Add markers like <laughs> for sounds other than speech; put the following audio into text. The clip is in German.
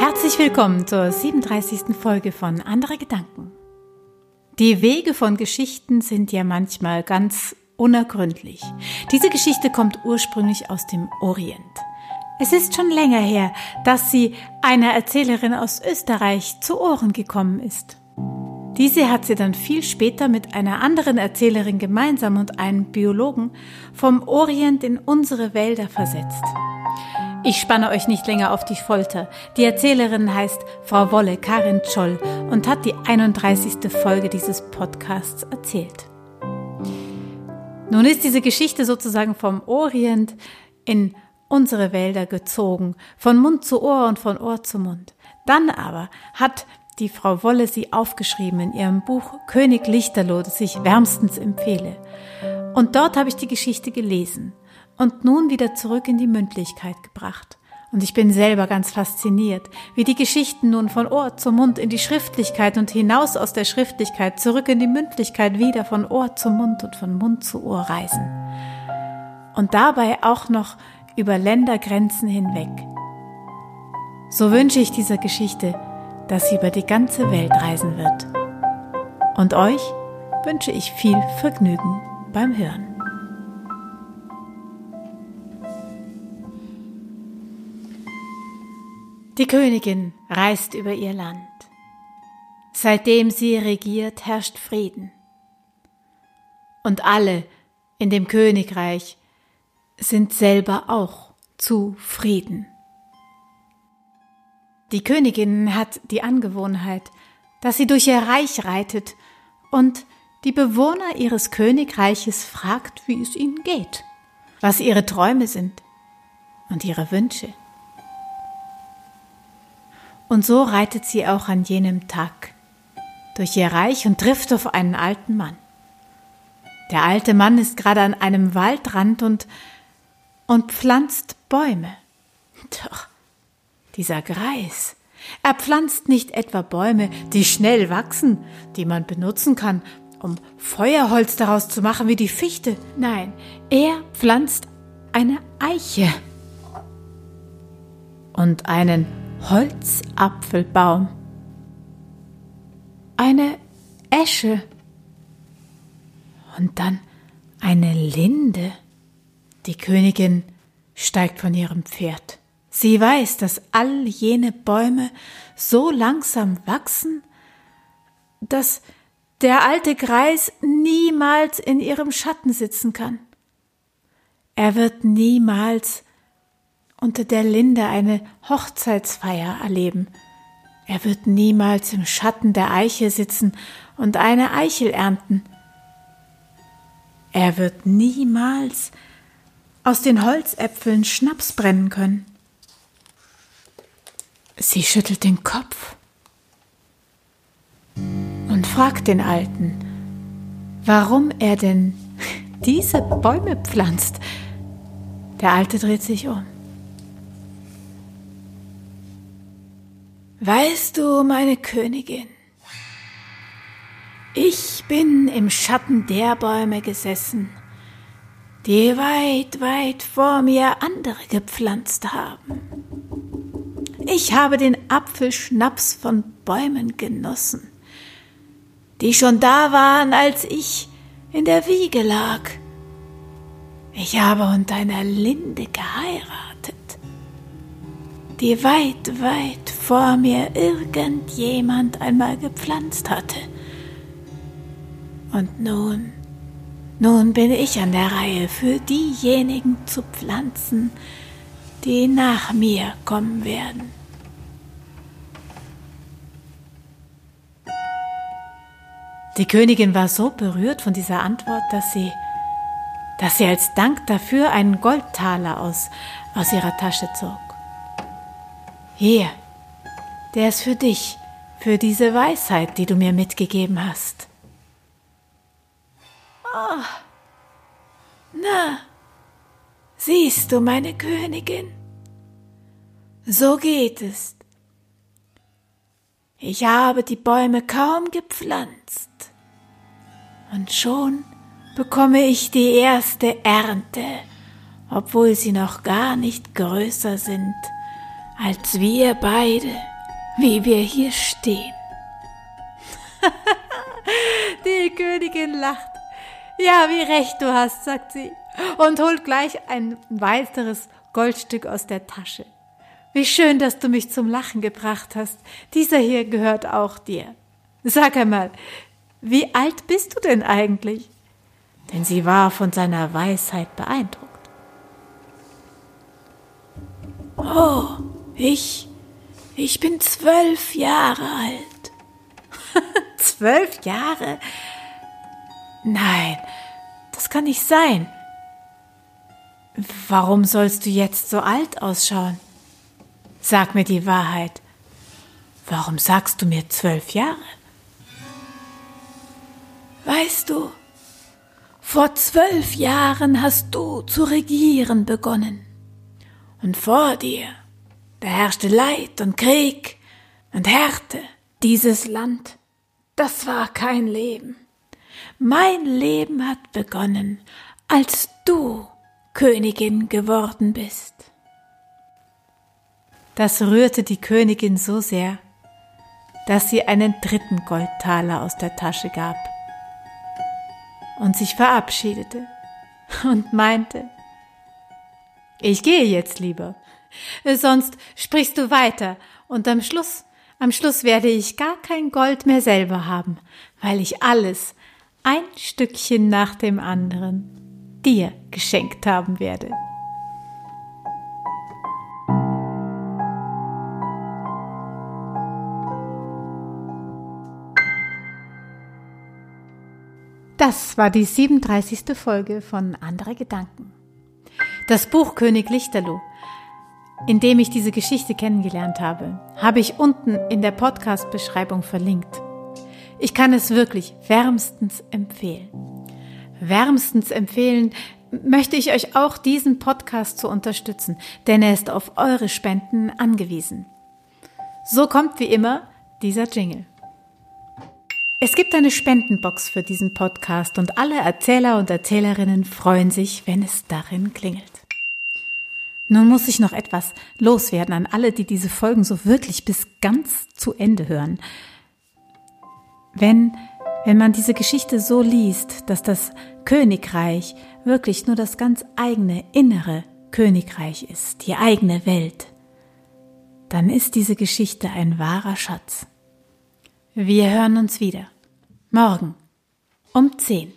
Herzlich willkommen zur 37. Folge von Andere Gedanken. Die Wege von Geschichten sind ja manchmal ganz unergründlich. Diese Geschichte kommt ursprünglich aus dem Orient. Es ist schon länger her, dass sie einer Erzählerin aus Österreich zu Ohren gekommen ist. Diese hat sie dann viel später mit einer anderen Erzählerin gemeinsam und einem Biologen vom Orient in unsere Wälder versetzt. Ich spanne euch nicht länger auf die Folter. Die Erzählerin heißt Frau Wolle Karin Scholl und hat die 31. Folge dieses Podcasts erzählt. Nun ist diese Geschichte sozusagen vom Orient in unsere Wälder gezogen, von Mund zu Ohr und von Ohr zu Mund. Dann aber hat die Frau Wolle sie aufgeschrieben in ihrem Buch König Lichterloh, das ich wärmstens empfehle. Und dort habe ich die Geschichte gelesen und nun wieder zurück in die Mündlichkeit gebracht. Und ich bin selber ganz fasziniert, wie die Geschichten nun von Ohr zu Mund in die Schriftlichkeit und hinaus aus der Schriftlichkeit zurück in die Mündlichkeit wieder von Ohr zu Mund und von Mund zu Ohr reisen. Und dabei auch noch über Ländergrenzen hinweg. So wünsche ich dieser Geschichte, dass sie über die ganze Welt reisen wird. Und euch wünsche ich viel Vergnügen beim Hören. Die Königin reist über ihr Land. Seitdem sie regiert, herrscht Frieden. Und alle in dem Königreich sind selber auch zufrieden. Die Königin hat die Angewohnheit, dass sie durch ihr Reich reitet und die Bewohner ihres Königreiches fragt, wie es ihnen geht, was ihre Träume sind und ihre Wünsche. Und so reitet sie auch an jenem Tag durch ihr Reich und trifft auf einen alten Mann. Der alte Mann ist gerade an einem Waldrand und, und pflanzt Bäume. Doch, dieser Greis, er pflanzt nicht etwa Bäume, die schnell wachsen, die man benutzen kann, um Feuerholz daraus zu machen wie die Fichte. Nein, er pflanzt eine Eiche und einen Holzapfelbaum, eine Esche und dann eine Linde. Die Königin steigt von ihrem Pferd. Sie weiß, dass all jene Bäume so langsam wachsen, dass der alte Greis niemals in ihrem Schatten sitzen kann. Er wird niemals unter der Linde eine Hochzeitsfeier erleben. Er wird niemals im Schatten der Eiche sitzen und eine Eichel ernten. Er wird niemals aus den Holzäpfeln Schnaps brennen können. Sie schüttelt den Kopf und fragt den Alten, warum er denn <laughs> diese Bäume pflanzt. Der Alte dreht sich um. Weißt du, meine Königin, ich bin im Schatten der Bäume gesessen, die weit, weit vor mir andere gepflanzt haben. Ich habe den Apfelschnaps von Bäumen genossen, die schon da waren, als ich in der Wiege lag. Ich habe unter einer Linde geheiratet die weit, weit vor mir irgendjemand einmal gepflanzt hatte. Und nun, nun bin ich an der Reihe, für diejenigen zu pflanzen, die nach mir kommen werden. Die Königin war so berührt von dieser Antwort, dass sie, dass sie als Dank dafür einen Goldtaler aus, aus ihrer Tasche zog. Hier, der ist für dich, für diese Weisheit, die du mir mitgegeben hast. Oh, na, siehst du, meine Königin, so geht es. Ich habe die Bäume kaum gepflanzt, und schon bekomme ich die erste Ernte, obwohl sie noch gar nicht größer sind als wir beide, wie wir hier stehen. <laughs> Die Königin lacht. Ja, wie recht du hast, sagt sie und holt gleich ein weiteres Goldstück aus der Tasche. Wie schön, dass du mich zum Lachen gebracht hast. Dieser hier gehört auch dir. Sag einmal, wie alt bist du denn eigentlich? Denn sie war von seiner Weisheit beeindruckt. Oh, ich, ich bin zwölf Jahre alt. <laughs> zwölf Jahre? Nein, das kann nicht sein. Warum sollst du jetzt so alt ausschauen? Sag mir die Wahrheit. Warum sagst du mir zwölf Jahre? Weißt du, vor zwölf Jahren hast du zu regieren begonnen. Und vor dir, da herrschte Leid und Krieg und Härte. Dieses Land, das war kein Leben. Mein Leben hat begonnen, als du Königin geworden bist. Das rührte die Königin so sehr, dass sie einen dritten Goldtaler aus der Tasche gab und sich verabschiedete und meinte, ich gehe jetzt lieber, <laughs> sonst sprichst du weiter und am Schluss, am Schluss werde ich gar kein Gold mehr selber haben, weil ich alles, ein Stückchen nach dem anderen, dir geschenkt haben werde. Das war die 37. Folge von Andere Gedanken. Das Buch König Lichterloh, in dem ich diese Geschichte kennengelernt habe, habe ich unten in der Podcast-Beschreibung verlinkt. Ich kann es wirklich wärmstens empfehlen wärmstens empfehlen möchte ich euch auch diesen Podcast zu unterstützen, denn er ist auf eure Spenden angewiesen. So kommt wie immer dieser Jingle. Es gibt eine Spendenbox für diesen Podcast und alle Erzähler und Erzählerinnen freuen sich, wenn es darin klingelt. Nun muss ich noch etwas loswerden an alle, die diese Folgen so wirklich bis ganz zu Ende hören. Wenn wenn man diese Geschichte so liest, dass das Königreich wirklich nur das ganz eigene innere Königreich ist, die eigene Welt, dann ist diese Geschichte ein wahrer Schatz. Wir hören uns wieder. Morgen um 10.